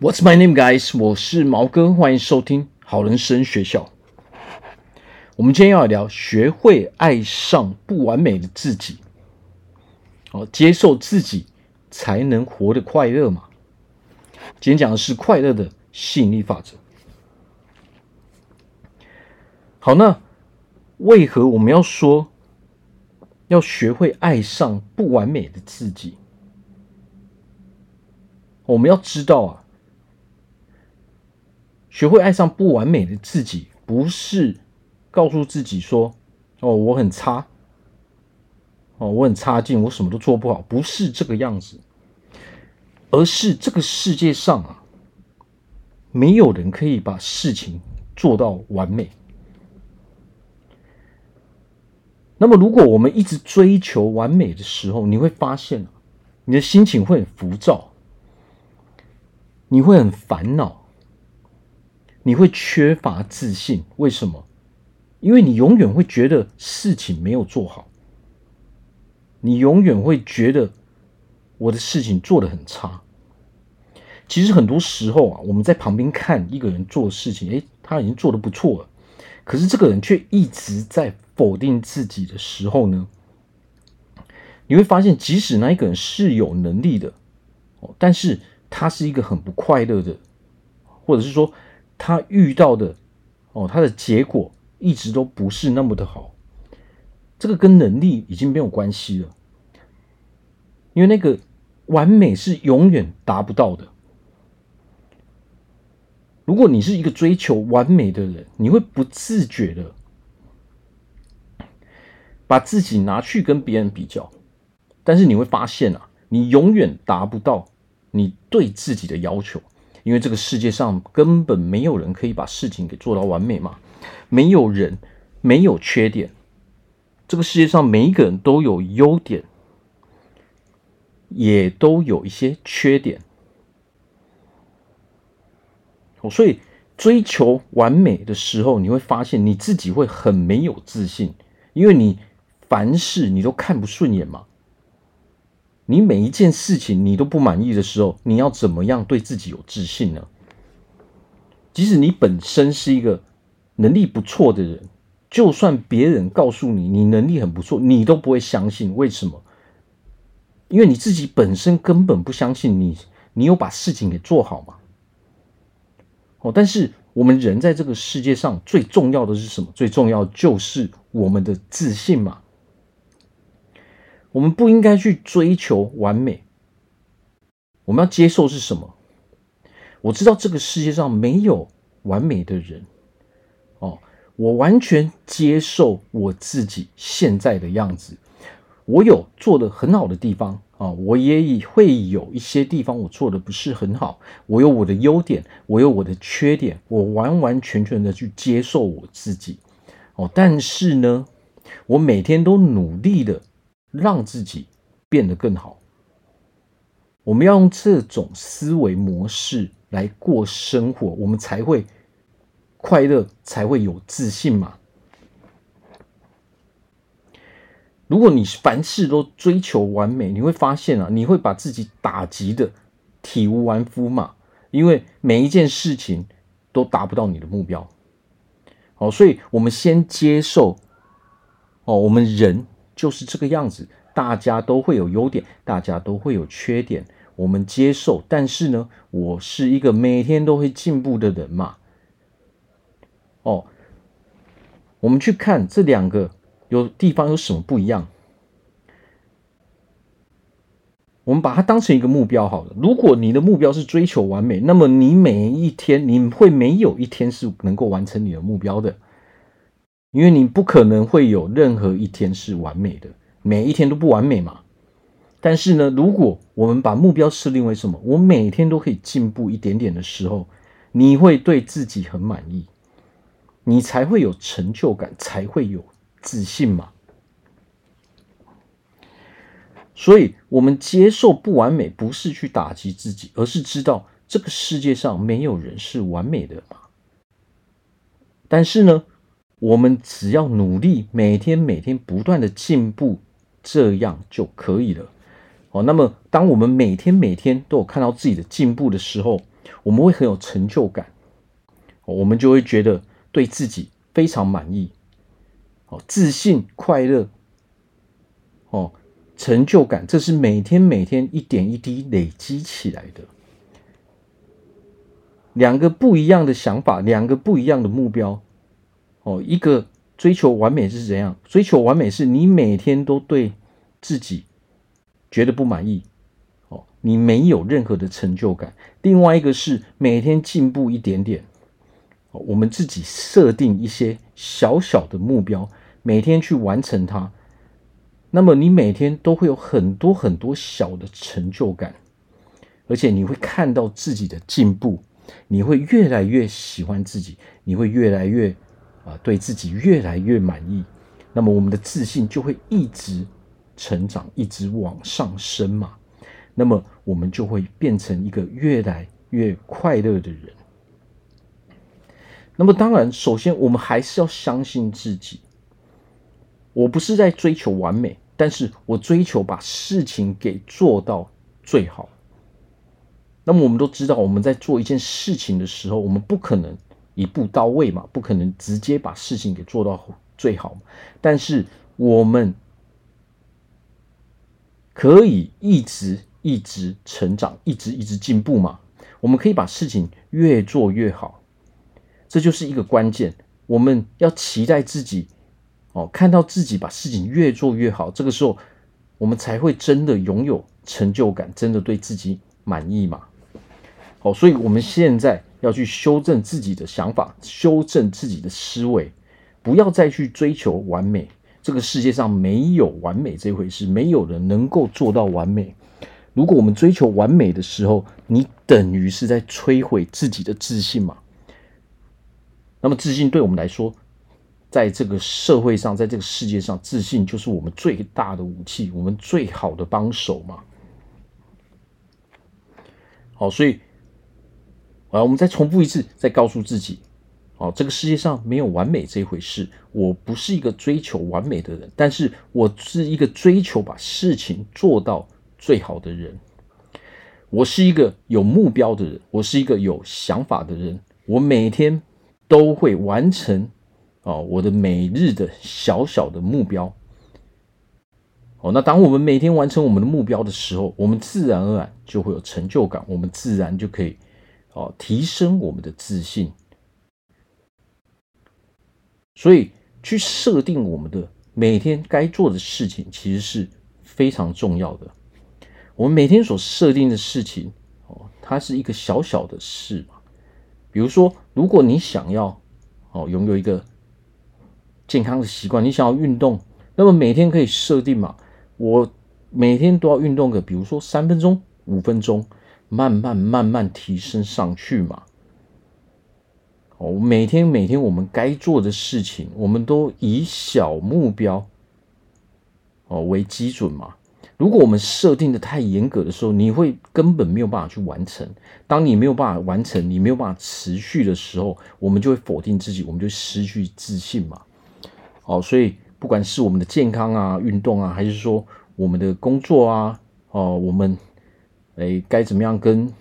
What's my name, guys？我是毛哥，欢迎收听好人生学校。我们今天要聊学会爱上不完美的自己，哦，接受自己才能活得快乐嘛。今天讲的是快乐的吸引力法则。好，那为何我们要说要学会爱上不完美的自己？我们要知道啊。学会爱上不完美的自己，不是告诉自己说：“哦，我很差，哦，我很差劲，我什么都做不好。”不是这个样子，而是这个世界上啊，没有人可以把事情做到完美。那么，如果我们一直追求完美的时候，你会发现，你的心情会很浮躁，你会很烦恼。你会缺乏自信，为什么？因为你永远会觉得事情没有做好，你永远会觉得我的事情做得很差。其实很多时候啊，我们在旁边看一个人做事情，诶，他已经做得不错了，可是这个人却一直在否定自己的时候呢，你会发现，即使那一个人是有能力的，但是他是一个很不快乐的，或者是说。他遇到的哦，他的结果一直都不是那么的好，这个跟能力已经没有关系了，因为那个完美是永远达不到的。如果你是一个追求完美的人，你会不自觉的把自己拿去跟别人比较，但是你会发现啊，你永远达不到你对自己的要求。因为这个世界上根本没有人可以把事情给做到完美嘛，没有人没有缺点，这个世界上每一个人都有优点，也都有一些缺点。所以追求完美的时候，你会发现你自己会很没有自信，因为你凡事你都看不顺眼嘛。你每一件事情你都不满意的时候，你要怎么样对自己有自信呢？即使你本身是一个能力不错的人，就算别人告诉你你能力很不错，你都不会相信。为什么？因为你自己本身根本不相信你，你有把事情给做好吗？哦，但是我们人在这个世界上最重要的是什么？最重要就是我们的自信嘛。我们不应该去追求完美，我们要接受是什么？我知道这个世界上没有完美的人，哦，我完全接受我自己现在的样子。我有做的很好的地方啊，我也会有一些地方我做的不是很好。我有我的优点，我有我的缺点，我完完全全的去接受我自己。哦，但是呢，我每天都努力的。让自己变得更好，我们要用这种思维模式来过生活，我们才会快乐，才会有自信嘛。如果你凡事都追求完美，你会发现啊，你会把自己打击的体无完肤嘛，因为每一件事情都达不到你的目标。好，所以我们先接受哦，我们人。就是这个样子，大家都会有优点，大家都会有缺点，我们接受。但是呢，我是一个每天都会进步的人嘛。哦，我们去看这两个有地方有什么不一样？我们把它当成一个目标好了。如果你的目标是追求完美，那么你每一天你会没有一天是能够完成你的目标的。因为你不可能会有任何一天是完美的，每一天都不完美嘛。但是呢，如果我们把目标设定为什么，我每天都可以进步一点点的时候，你会对自己很满意，你才会有成就感，才会有自信嘛。所以，我们接受不完美，不是去打击自己，而是知道这个世界上没有人是完美的嘛。但是呢，我们只要努力，每天每天不断的进步，这样就可以了。哦，那么当我们每天每天都有看到自己的进步的时候，我们会很有成就感，我们就会觉得对自己非常满意，哦，自信、快乐，哦，成就感，这是每天每天一点一滴累积起来的。两个不一样的想法，两个不一样的目标，哦，一个追求完美是怎样？追求完美是你每天都对自己觉得不满意，哦，你没有任何的成就感。另外一个是每天进步一点点，我们自己设定一些小小的目标，每天去完成它。那么你每天都会有很多很多小的成就感，而且你会看到自己的进步，你会越来越喜欢自己，你会越来越啊对自己越来越满意。那么我们的自信就会一直成长，一直往上升嘛。那么我们就会变成一个越来越快乐的人。那么当然，首先我们还是要相信自己。我不是在追求完美，但是我追求把事情给做到最好。那么我们都知道，我们在做一件事情的时候，我们不可能一步到位嘛，不可能直接把事情给做到最好。但是我们可以一直一直成长，一直一直进步嘛。我们可以把事情越做越好，这就是一个关键。我们要期待自己。哦，看到自己把事情越做越好，这个时候我们才会真的拥有成就感，真的对自己满意嘛？好，所以我们现在要去修正自己的想法，修正自己的思维，不要再去追求完美。这个世界上没有完美这回事，没有人能够做到完美。如果我们追求完美的时候，你等于是在摧毁自己的自信嘛？那么自信对我们来说，在这个社会上，在这个世界上，自信就是我们最大的武器，我们最好的帮手嘛。好，所以啊，我们再重复一次，再告诉自己：哦，这个世界上没有完美这一回事。我不是一个追求完美的人，但是我是一个追求把事情做到最好的人。我是一个有目标的人，我是一个有想法的人。我每天都会完成。哦，我的每日的小小的目标。哦，那当我们每天完成我们的目标的时候，我们自然而然就会有成就感，我们自然就可以哦提升我们的自信。所以，去设定我们的每天该做的事情，其实是非常重要的。我们每天所设定的事情，哦，它是一个小小的事嘛。比如说，如果你想要哦拥有一个健康的习惯，你想要运动，那么每天可以设定嘛？我每天都要运动个，比如说三分钟、五分钟，慢慢慢慢提升上去嘛。哦，每天每天我们该做的事情，我们都以小目标哦为基准嘛。如果我们设定的太严格的时候，你会根本没有办法去完成。当你没有办法完成，你没有办法持续的时候，我们就会否定自己，我们就失去自信嘛。哦，所以不管是我们的健康啊、运动啊，还是说我们的工作啊，哦，我们诶该怎么样跟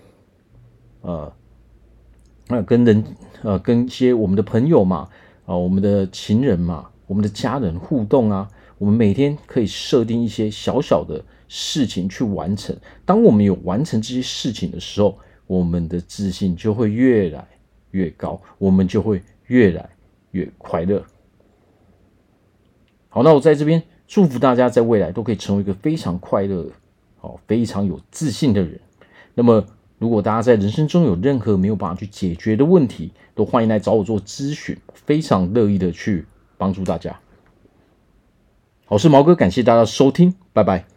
呃那跟人呃跟一些我们的朋友嘛，啊，我们的情人嘛，我们的家人互动啊，我们每天可以设定一些小小的事情去完成。当我们有完成这些事情的时候，我们的自信就会越来越高，我们就会越来越快乐。好，那我在这边祝福大家，在未来都可以成为一个非常快乐、哦、非常有自信的人。那么，如果大家在人生中有任何没有办法去解决的问题，都欢迎来找我做咨询，非常乐意的去帮助大家。我是毛哥，感谢大家收听，拜拜。